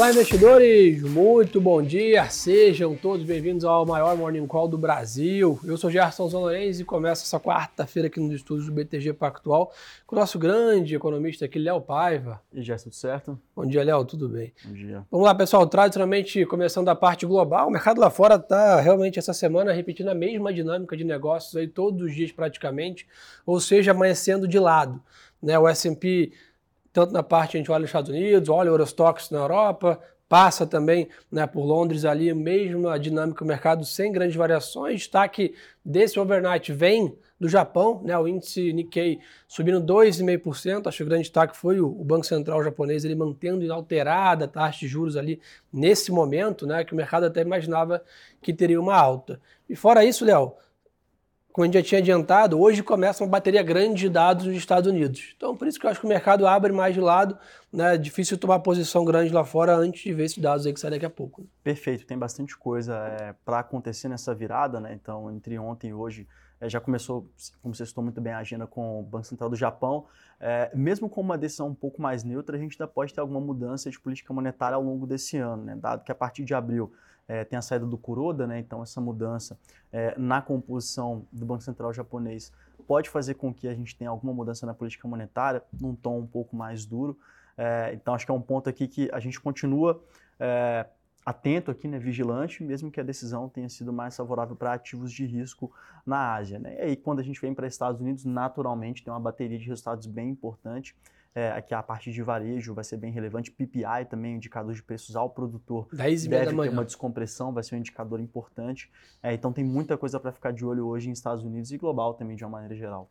Olá, investidores! Muito bom dia! Sejam todos bem-vindos ao maior Morning Call do Brasil. Eu sou Gerson Zanorenz e começo essa quarta-feira aqui nos estúdios do BTG Pactual com o nosso grande economista aqui, Léo Paiva. E já tudo certo? Bom dia, Léo, tudo bem? Bom dia. Vamos lá, pessoal. Tradicionalmente, começando da parte global, o mercado lá fora está realmente essa semana repetindo a mesma dinâmica de negócios aí todos os dias praticamente, ou seja, amanhecendo de lado. Né? O S&P tanto na parte a gente olha os Estados Unidos, olha Eurostox na Europa, passa também né, por Londres ali, mesmo a dinâmica do mercado sem grandes variações. Destaque desse overnight vem do Japão, né, o índice Nikkei subindo 2,5%. Acho que o grande destaque foi o, o, Banco Central japonês ele mantendo inalterada a taxa de juros ali nesse momento, né, que o mercado até imaginava que teria uma alta. E fora isso, Léo, como a gente já tinha adiantado, hoje começa uma bateria grande de dados nos Estados Unidos. Então, por isso que eu acho que o mercado abre mais de lado, né? É difícil tomar posição grande lá fora antes de ver esses dados aí que saem daqui a pouco. Né? Perfeito, tem bastante coisa é, para acontecer nessa virada, né? Então, entre ontem e hoje, é, já começou, como você citou muito bem, a agenda com o Banco Central do Japão. É, mesmo com uma decisão um pouco mais neutra, a gente ainda pode ter alguma mudança de política monetária ao longo desse ano, né? Dado que a partir de abril é, tem a saída do Kuroda, né? então essa mudança é, na composição do Banco Central japonês pode fazer com que a gente tenha alguma mudança na política monetária, num tom um pouco mais duro. É, então acho que é um ponto aqui que a gente continua atento aqui, né, vigilante, mesmo que a decisão tenha sido mais favorável para ativos de risco na Ásia. Né? E aí quando a gente vem para Estados Unidos, naturalmente tem uma bateria de resultados bem importante é, aqui a parte de varejo vai ser bem relevante, PPI também, indicador de preços ao produtor, 10 deve ter uma descompressão, vai ser um indicador importante. É, então tem muita coisa para ficar de olho hoje em Estados Unidos e global também de uma maneira geral.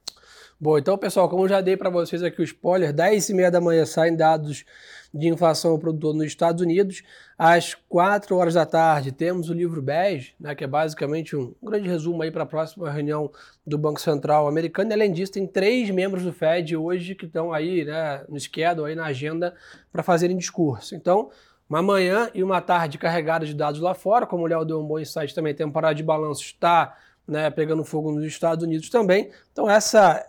Bom, então pessoal, como eu já dei para vocês aqui o spoiler, 10 e meia da manhã saem dados de inflação ao produtor nos Estados Unidos. Às 4 horas da tarde temos o livro BES, né, que é basicamente um grande resumo aí para a próxima reunião do Banco Central americano. E, além disso, tem três membros do Fed hoje que estão aí né, no schedule, aí na agenda, para fazerem discurso. Então, uma manhã e uma tarde carregada de dados lá fora, como o Léo deu um bom insight também, temporada de balanço está né, pegando fogo nos Estados Unidos também. Então, essa,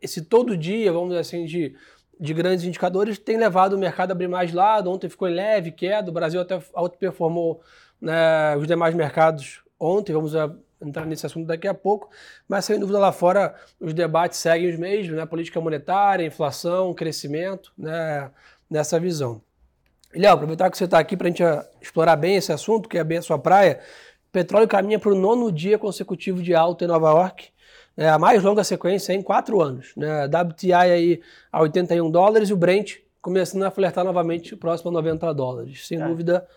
esse todo dia, vamos dizer assim, de de grandes indicadores tem levado o mercado a abrir mais lado. Ontem ficou em leve queda, o Brasil até outperformou né, os demais mercados ontem. Vamos entrar nesse assunto daqui a pouco. Mas sem dúvida lá fora os debates seguem os mesmos, né? Política monetária, inflação, crescimento, né? nessa visão. Léo, aproveitar que você está aqui para a gente ah, explorar bem esse assunto, que é bem a sua praia. O petróleo caminha para o nono dia consecutivo de alta em Nova York é a mais longa sequência em quatro anos. Né? WTI aí a 81 dólares e o Brent começando a flertar novamente próximo a 90 dólares. Sem é. dúvida,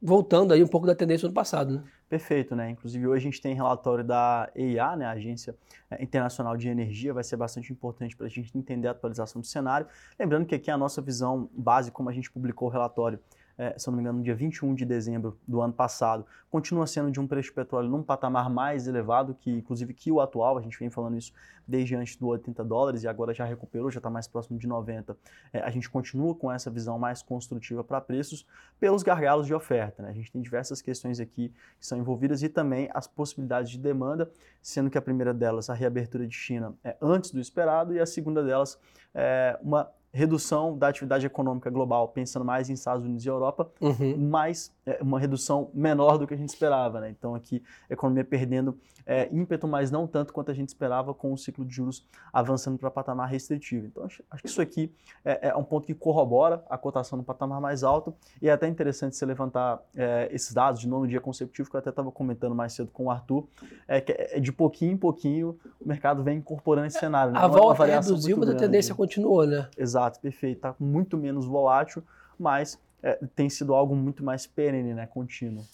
voltando aí um pouco da tendência do passado. Né? Perfeito, né? Inclusive hoje a gente tem relatório da EIA, né, a Agência é, Internacional de Energia, vai ser bastante importante para a gente entender a atualização do cenário. Lembrando que aqui a nossa visão base, como a gente publicou o relatório é, se eu não me engano, no dia 21 de dezembro do ano passado, continua sendo de um preço de petróleo num patamar mais elevado que, inclusive, que o atual. A gente vem falando isso desde antes do 80 dólares e agora já recuperou, já está mais próximo de 90. É, a gente continua com essa visão mais construtiva para preços pelos gargalos de oferta. Né? A gente tem diversas questões aqui que são envolvidas e também as possibilidades de demanda, sendo que a primeira delas, a reabertura de China, é antes do esperado e a segunda delas, é uma redução da atividade econômica global, pensando mais em Estados Unidos e Europa, uhum. mas uma redução menor do que a gente esperava. Né? Então, aqui, a economia perdendo é, ímpeto, mas não tanto quanto a gente esperava, com o ciclo de juros avançando para patamar restritivo. Então, acho, acho, que isso aqui é, é, um ponto que corrobora a cotação no patamar mais alto, e é até interessante você levantar é, esses dados de nono dia consecutivo, que eu até estava comentando mais cedo com o Arthur, é que é, de pouquinho em pouquinho o mercado vem incorporando esse cenário. Né? A volta reduziu, mas a tendência continuou, né? Exato, perfeito. Está muito menos volátil, mas é, tem sido algo muito mais perene, né, contínuo.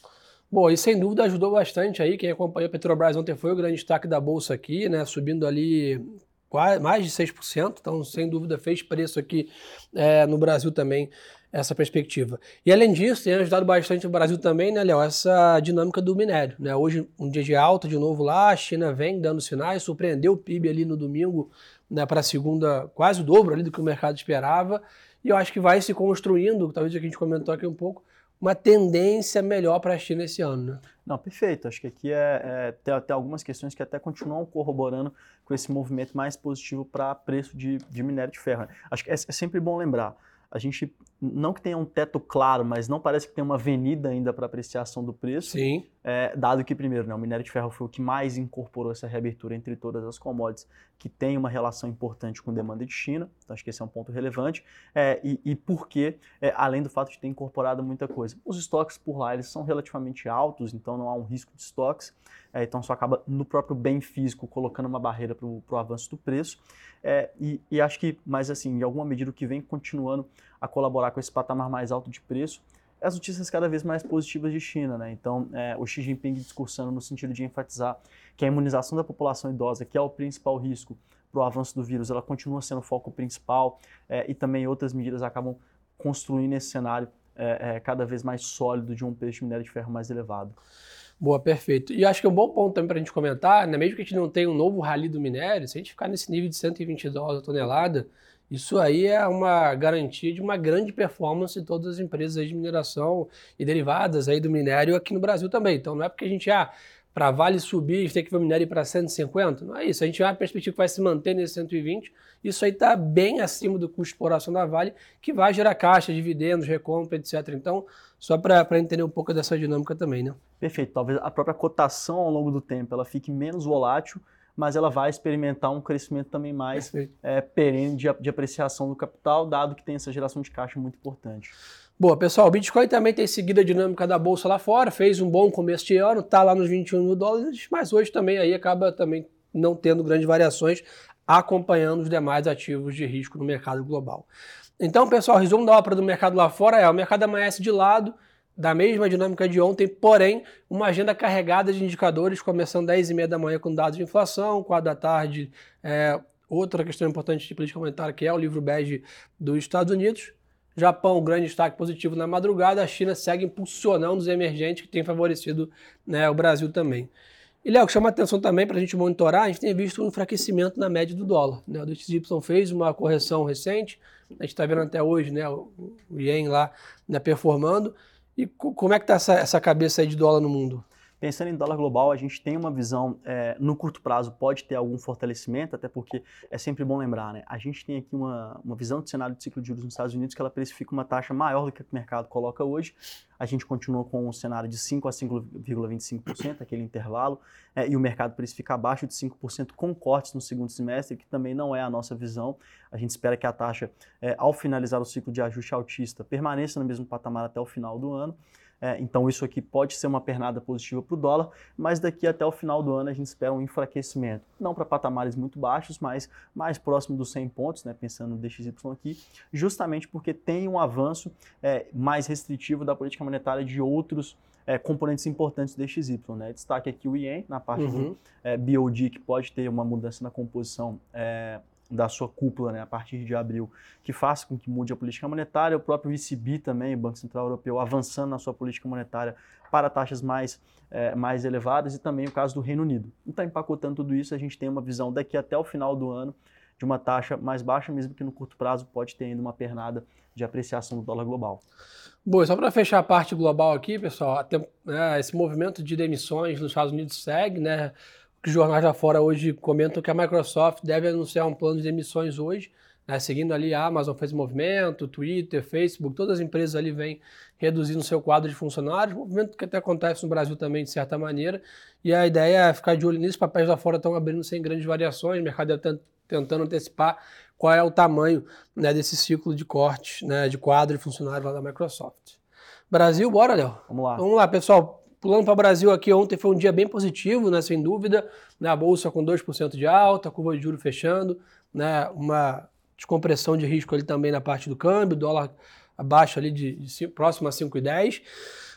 Bom, e sem dúvida ajudou bastante aí. Quem acompanhou a Petrobras ontem foi o grande destaque da bolsa aqui, né? Subindo ali quase, mais de 6%. Então, sem dúvida, fez preço aqui é, no Brasil também essa perspectiva. E além disso, tem ajudado bastante o Brasil também, né, Léo, essa dinâmica do minério. Né? Hoje, um dia de alta de novo lá, a China vem dando sinais, surpreendeu o PIB ali no domingo né, para segunda, quase o dobro ali do que o mercado esperava. E eu acho que vai se construindo, talvez a gente comentou aqui um pouco, uma tendência melhor para a China esse ano, né? Não, perfeito. Acho que aqui é, é tem, algumas questões que até continuam corroborando com esse movimento mais positivo para preço de, de minério de ferro. Acho que é, é sempre bom lembrar. A gente não que tenha um teto claro, mas não parece que tem uma avenida ainda para apreciação do preço. Sim. É, dado que, primeiro, né, o minério de ferro foi o que mais incorporou essa reabertura entre todas as commodities, que tem uma relação importante com demanda de China. Então, acho que esse é um ponto relevante. É, e, e porque, é, além do fato de ter incorporado muita coisa. Os estoques por lá eles são relativamente altos, então não há um risco de estoques. É, então, só acaba no próprio bem físico colocando uma barreira para o avanço do preço. É, e, e acho que, mas assim, em alguma medida, o que vem continuando a colaborar com esse patamar mais alto de preço as notícias cada vez mais positivas de China. Né? Então, é, o Xi Jinping discursando no sentido de enfatizar que a imunização da população idosa, que é o principal risco para o avanço do vírus, ela continua sendo o foco principal é, e também outras medidas acabam construindo esse cenário é, é cada vez mais sólido de um preço de minério de ferro mais elevado. Boa, perfeito. E acho que é um bom ponto também para a gente comentar, né? mesmo que a gente não tenha um novo rally do minério, se a gente ficar nesse nível de 120 dólares a tonelada, isso aí é uma garantia de uma grande performance de todas as empresas de mineração e derivadas aí do minério aqui no Brasil também. Então não é porque a gente, ah, para Vale subir, a gente tem que ver o minério para 150. Não é isso. A gente tem uma perspectiva que vai se manter nesse 120. Isso aí está bem acima do custo de exploração da Vale, que vai gerar caixa, dividendos, recompra, etc. Então, só para entender um pouco dessa dinâmica também, né? Perfeito. Talvez a própria cotação ao longo do tempo ela fique menos volátil, mas ela vai experimentar um crescimento também mais é, perene de, de apreciação do capital, dado que tem essa geração de caixa muito importante. Boa, pessoal, o Bitcoin também tem seguido a dinâmica da bolsa lá fora, fez um bom começo de ano, está lá nos 21 mil dólares, mas hoje também aí acaba também não tendo grandes variações, acompanhando os demais ativos de risco no mercado global. Então, pessoal, resumo da ópera do mercado lá fora é: o mercado amanhece de lado, da mesma dinâmica de ontem, porém, uma agenda carregada de indicadores, começando às 10h30 da manhã com dados de inflação, 4 da tarde, é, outra questão importante de política monetária, que é o livro bege dos Estados Unidos. Japão, grande destaque positivo na madrugada, a China segue impulsionando os emergentes, que tem favorecido né, o Brasil também. E, Léo, que chama atenção também para a gente monitorar, a gente tem visto um enfraquecimento na média do dólar. Né? O DXY fez uma correção recente, a gente está vendo até hoje né, o, Yen lá né, performando, e como é que está essa, essa cabeça aí de dólar no mundo? Pensando em dólar global, a gente tem uma visão, é, no curto prazo pode ter algum fortalecimento, até porque é sempre bom lembrar, né? A gente tem aqui uma, uma visão de cenário de ciclo de juros nos Estados Unidos que ela precifica uma taxa maior do que o mercado coloca hoje. A gente continua com um cenário de 5 a 5,25%, aquele intervalo, é, e o mercado precifica abaixo de 5% com cortes no segundo semestre, que também não é a nossa visão. A gente espera que a taxa, é, ao finalizar o ciclo de ajuste altista, permaneça no mesmo patamar até o final do ano. É, então isso aqui pode ser uma pernada positiva para o dólar, mas daqui até o final do ano a gente espera um enfraquecimento. Não para patamares muito baixos, mas mais próximo dos 100 pontos, né, pensando no DXY aqui, justamente porque tem um avanço é, mais restritivo da política monetária de outros é, componentes importantes do DXY. Né? Destaque aqui o IEM, na parte uhum. do é, BOD, que pode ter uma mudança na composição é, da sua cúpula né, a partir de abril, que faça com que mude a política monetária, o próprio ECB também, o Banco Central Europeu, avançando na sua política monetária para taxas mais, é, mais elevadas, e também o caso do Reino Unido. Então, empacotando tudo isso, a gente tem uma visão daqui até o final do ano de uma taxa mais baixa, mesmo que no curto prazo pode ter ainda uma pernada de apreciação do dólar global. Bom, só para fechar a parte global aqui, pessoal, até, né, esse movimento de demissões nos Estados Unidos segue, né? Que os jornais lá fora hoje comentam que a Microsoft deve anunciar um plano de demissões hoje, né, seguindo ali a Amazon fez movimento, Twitter, Facebook, todas as empresas ali vêm reduzindo seu quadro de funcionários, movimento que até acontece no Brasil também de certa maneira, e a ideia é ficar de olho nisso, papéis lá fora estão abrindo sem grandes variações, o mercado está tentando antecipar qual é o tamanho né, desse ciclo de cortes né, de quadro de funcionários lá da Microsoft. Brasil, bora, Léo? Vamos lá. Vamos lá, pessoal. Pulando para o Brasil aqui, ontem foi um dia bem positivo, né, sem dúvida. Né, a bolsa com 2% de alta, a curva de juros fechando, né, uma descompressão de risco ali também na parte do câmbio, dólar abaixo ali de, de próximo a 5,10.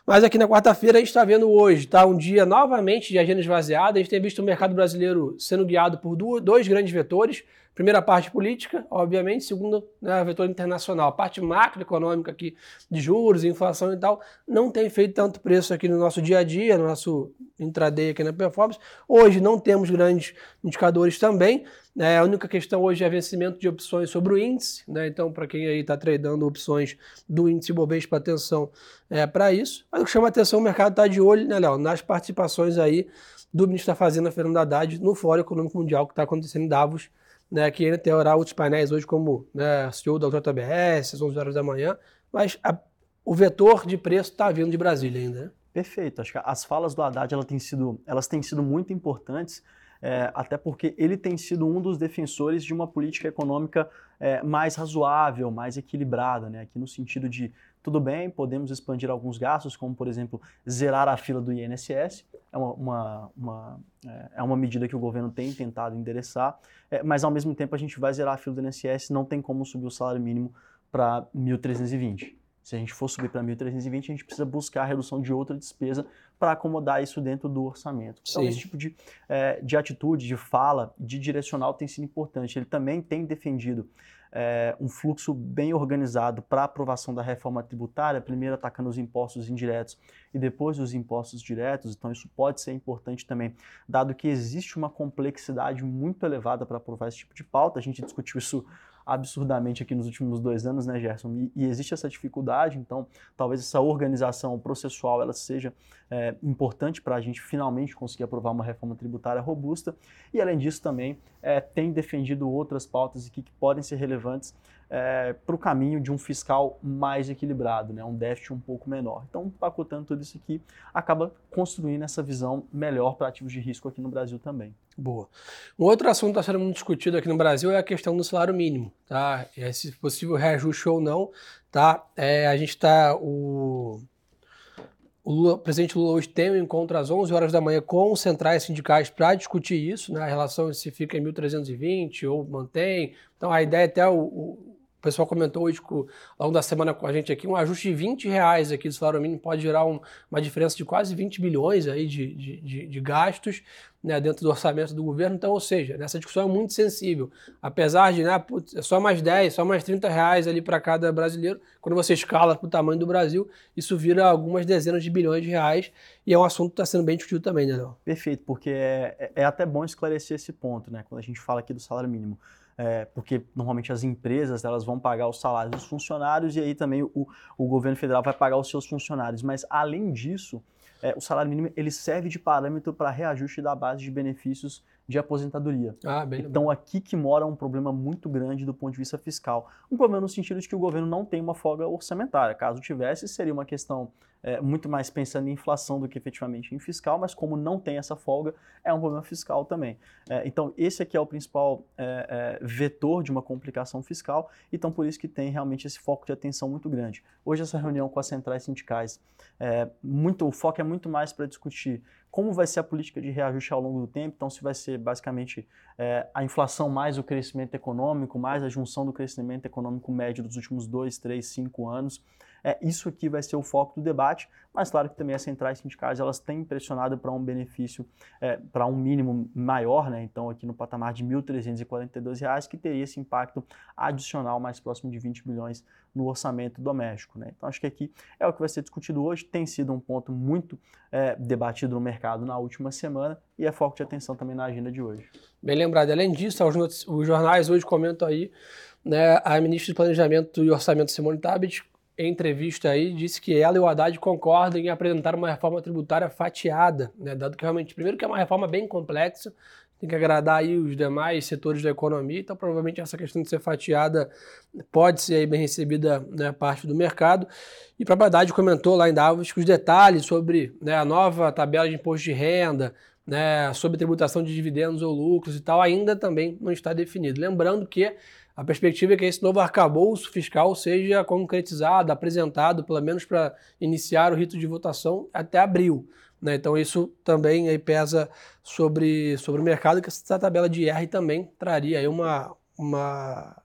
Mas aqui na quarta-feira a gente está vendo hoje, tá? Um dia novamente de agenda esvaziada. A gente tem visto o mercado brasileiro sendo guiado por dois grandes vetores. Primeira parte política, obviamente, segunda, né, vetor internacional. A parte macroeconômica aqui de juros, inflação e tal, não tem feito tanto preço aqui no nosso dia a dia, no nosso intraday aqui na performance. Hoje não temos grandes indicadores também. Né, a única questão hoje é vencimento de opções sobre o índice. Né, então, para quem aí está tradando opções do índice Bovespa, atenção é, para isso. Mas o que chama atenção, o mercado está de olho, né, Léo, nas participações aí do ministro da Fazenda, Fernando Haddad, no Fórum Econômico Mundial que está acontecendo em Davos né, que ainda terá outros painéis hoje, como né, CEO da JBS, às 11 horas da manhã. mas a, o vetor de preço está vindo de Brasília ainda. Né? Perfeito. Acho que as falas do Haddad elas têm sido, elas têm sido muito importantes, é, até porque ele tem sido um dos defensores de uma política econômica é, mais razoável, mais equilibrada, né? aqui no sentido de tudo bem, podemos expandir alguns gastos, como por exemplo zerar a fila do INSS, é uma, uma, uma é, é uma medida que o governo tem tentado endereçar, é, mas ao mesmo tempo a gente vai zerar a fila do INSS, não tem como subir o salário mínimo para 1.320. Se a gente for subir para 1.320, a gente precisa buscar a redução de outra despesa para acomodar isso dentro do orçamento. Então, Sim. esse tipo de, é, de atitude, de fala, de direcional tem sido importante. Ele também tem defendido é, um fluxo bem organizado para aprovação da reforma tributária, primeiro atacando os impostos indiretos e depois os impostos diretos. Então, isso pode ser importante também, dado que existe uma complexidade muito elevada para aprovar esse tipo de pauta. A gente discutiu isso absurdamente aqui nos últimos dois anos, né, Gerson? E, e existe essa dificuldade, então talvez essa organização processual ela seja é, importante para a gente finalmente conseguir aprovar uma reforma tributária robusta. E além disso também é, tem defendido outras pautas aqui que podem ser relevantes é, para o caminho de um fiscal mais equilibrado, né, um déficit um pouco menor. Então, pacotando tudo isso aqui, acaba construindo essa visão melhor para ativos de risco aqui no Brasil também. Boa. Um outro assunto que está sendo muito discutido aqui no Brasil é a questão do salário mínimo, tá? Esse possível reajuste ou não, tá? É, a gente está o o, o, presidente Lula hoje tem um encontro às 11 horas da manhã com os centrais sindicais para discutir isso, né, a relação se fica em 1.320 ou mantém. Então a ideia é até o o pessoal comentou hoje ao longo da semana com a gente aqui, um ajuste de 20 reais aqui do salário mínimo pode gerar um, uma diferença de quase 20 bilhões aí de, de, de, de gastos né, dentro do orçamento do governo. Então, ou seja, nessa discussão é muito sensível. Apesar de, né, putz, é só mais 10, só mais 30 reais ali para cada brasileiro, quando você escala para o tamanho do Brasil, isso vira algumas dezenas de bilhões de reais e é um assunto que está sendo bem discutido também, né, Léo? Perfeito, porque é, é, é até bom esclarecer esse ponto, né, quando a gente fala aqui do salário mínimo é, porque normalmente as empresas elas vão pagar os salários dos funcionários e aí também o, o governo federal vai pagar os seus funcionários. Mas além disso, é, o salário mínimo ele serve de parâmetro para reajuste da base de benefícios de aposentadoria. Ah, bem então bem. aqui que mora um problema muito grande do ponto de vista fiscal. Um problema no sentido de que o governo não tem uma folga orçamentária. Caso tivesse, seria uma questão é, muito mais pensando em inflação do que efetivamente em fiscal, mas como não tem essa folga, é um problema fiscal também. É, então esse aqui é o principal é, é vetor de uma complicação fiscal, então por isso que tem realmente esse foco de atenção muito grande. Hoje essa reunião com as centrais sindicais, é, muito, o foco é muito mais para discutir como vai ser a política de reajuste ao longo do tempo, então se vai ser basicamente é, a inflação mais o crescimento econômico, mais a junção do crescimento econômico médio dos últimos dois, três, cinco anos, é, isso aqui vai ser o foco do debate, mas claro que também as centrais sindicais elas têm pressionado para um benefício, é, para um mínimo maior, né? então aqui no patamar de R$ 1.342, que teria esse impacto adicional mais próximo de 20 bilhões no orçamento doméstico. Né? Então acho que aqui é o que vai ser discutido hoje, tem sido um ponto muito é, debatido no mercado na última semana e é foco de atenção também na agenda de hoje. Bem lembrado. Além disso, os, os jornais hoje comentam aí né, a ministra de Planejamento e Orçamento Simone Tabet em entrevista aí, disse que ela e o Haddad concordam em apresentar uma reforma tributária fatiada, né? dado que realmente, primeiro que é uma reforma bem complexa, tem que agradar aí os demais setores da economia, então provavelmente essa questão de ser fatiada pode ser bem recebida né, parte do mercado. E para Haddad comentou lá em Davos que os detalhes sobre né, a nova tabela de imposto de renda, né, sobre tributação de dividendos ou lucros e tal, ainda também não está definido. Lembrando que a perspectiva é que esse novo arcabouço fiscal seja concretizado, apresentado, pelo menos para iniciar o rito de votação até abril. Né? Então isso também aí pesa sobre, sobre o mercado, que essa tabela de IR também traria aí uma, uma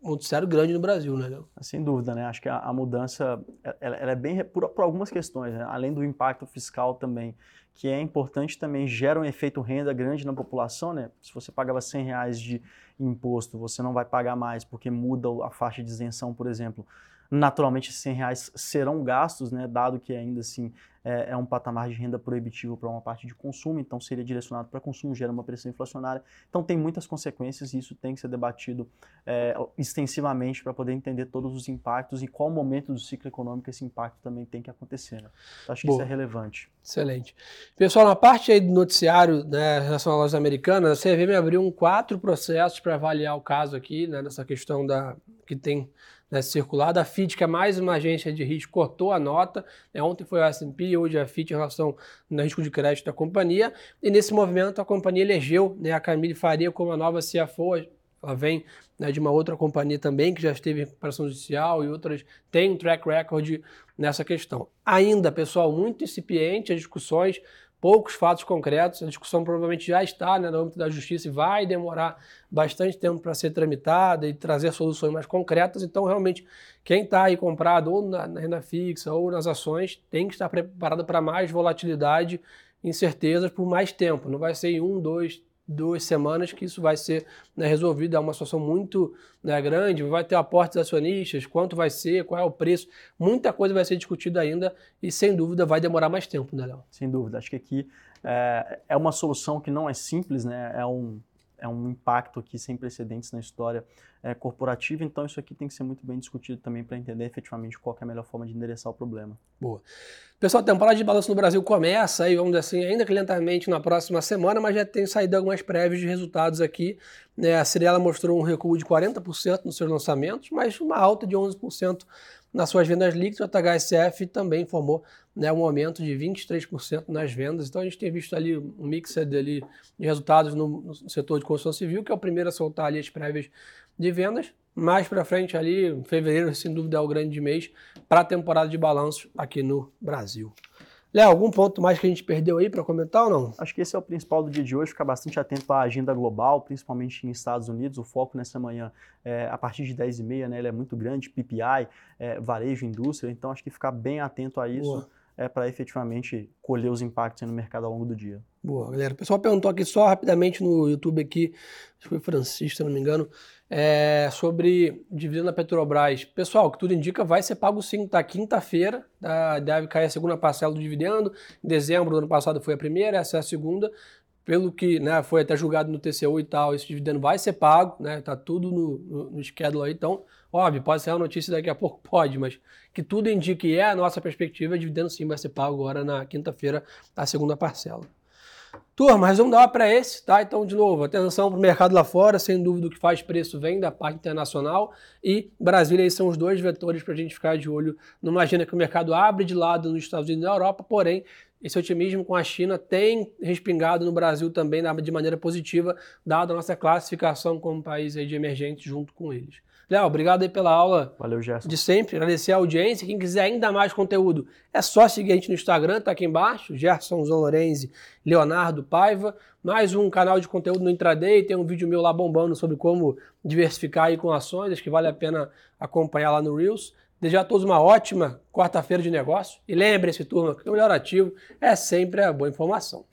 um noticiário grande no Brasil, né? Sem dúvida, né? Acho que a, a mudança ela, ela, é bem por, por algumas questões, né? além do impacto fiscal também que é importante também, gera um efeito renda grande na população, né? Se você pagava 100 reais de imposto, você não vai pagar mais porque muda a faixa de isenção, por exemplo. Naturalmente, esses 100 reais serão gastos, né? Dado que ainda assim é, é um patamar de renda proibitivo para uma parte de consumo, então seria direcionado para consumo, gera uma pressão inflacionária. Então tem muitas consequências e isso tem que ser debatido é, extensivamente para poder entender todos os impactos e qual momento do ciclo econômico esse impacto também tem que acontecer. Né? Então, acho que Boa. isso é relevante. Excelente. Pessoal, na parte aí do noticiário né, em relação às lojas americanas, a CVM abriu um quatro processos para avaliar o caso aqui, né, nessa questão da que tem né, circulado. A FIT, que é mais uma agência de risco, cortou a nota. Né, ontem foi a S&P, hoje a FIT em relação ao risco de crédito da companhia. E nesse movimento a companhia elegeu né, a Camille Faria como a nova CFO. Ela vem né, de uma outra companhia também que já esteve em recuperação judicial e outras têm um track record nessa questão. Ainda, pessoal, muito incipiente as discussões poucos fatos concretos. A discussão provavelmente já está né, no âmbito da justiça e vai demorar bastante tempo para ser tramitada e trazer soluções mais concretas. Então, realmente, quem está aí comprado ou na, na, renda fixa ou nas ações tem que estar preparado para mais volatilidade, incertezas por mais tempo. Não vai ser em um, dois, duas semanas que isso vai ser né, resolvido. É uma situação muito né, grande, vai ter aportes acionistas, quanto vai ser, qual é o preço. Muita coisa vai ser discutida ainda e, sem dúvida, vai demorar mais tempo, né, Léo? Sem dúvida. Acho que aqui é, é uma solução que não é simples, né? É um, é um impacto aqui sem precedentes na história é, corporativa, então isso aqui tem que ser muito bem discutido também para entender efetivamente qual é a melhor forma de endereçar o problema. Boa. Pessoal, a temporada de balanço no Brasil começa aí, vamos dizer assim, ainda que lentamente na próxima semana, mas já tem saído algumas prévias de resultados aqui. Né? A Cirela mostrou um recuo de 40% nos seus lançamentos, mas uma alta de 11% nas suas vendas líquidas. O HSF também informou né, um aumento de 23% nas vendas. Então a gente tem visto ali um mix ali de resultados no, no, setor de construção civil, que é o primeiro a soltar ali as prévias de vendas. Mais para frente ali, fevereiro, sem dúvida, é o grande mês para a temporada de balanços aqui no Brasil. Léo, algum ponto mais que a gente perdeu aí para comentar ou não? Acho que esse é o principal do dia de hoje, ficar bastante atento à agenda global, principalmente em Estados Unidos. O foco nessa manhã, é, a partir de 10h30, né, ele é muito grande, PPI, é, varejo, indústria, então acho que ficar bem atento a isso. Boa é para efetivamente colher os impactos no mercado ao longo do dia. Boa, galera. O pessoal perguntou aqui só rapidamente no YouTube aqui, acho que foi Francisco, se não me engano, é, sobre dividendo da Petrobras. Pessoal, o que tudo indica vai ser pago sim, tá? Quinta-feira, tá? deve cair a segunda parcela do dividendo. Em dezembro do ano passado foi a primeira, essa é a segunda. Pelo que né, foi até julgado no TCU e tal, esse dividendo vai ser pago, né? Tá tudo no, no, no schedule aí, então Óbvio, pode ser uma notícia daqui a pouco, pode, mas que tudo indique que é a nossa perspectiva, dividendo sim vai ser pago agora na quinta-feira, a segunda parcela. Turma, resumo da para esse, tá? Então, de novo, atenção para o mercado lá fora, sem dúvida o que faz preço vem da parte internacional e Brasília, esses são os dois vetores para a gente ficar de olho. Não imagina que o mercado abre de lado nos Estados Unidos e na Europa, porém, esse otimismo com a China tem respingado no Brasil também de maneira positiva, dada a nossa classificação como país de emergente junto com eles. Léo, obrigado aí pela aula Valeu, Gerson. de sempre. Agradecer a audiência. Quem quiser ainda mais conteúdo, é só seguir a gente no Instagram, tá aqui embaixo. Gerson Zolorenzi, Leonardo Paiva. Mais um canal de conteúdo no Intraday. Tem um vídeo meu lá bombando sobre como diversificar aí com ações. Acho que vale a pena acompanhar lá no Reels. Desejar a todos uma ótima quarta-feira de negócio. E lembre-se, turma, que o melhor ativo é sempre a boa informação.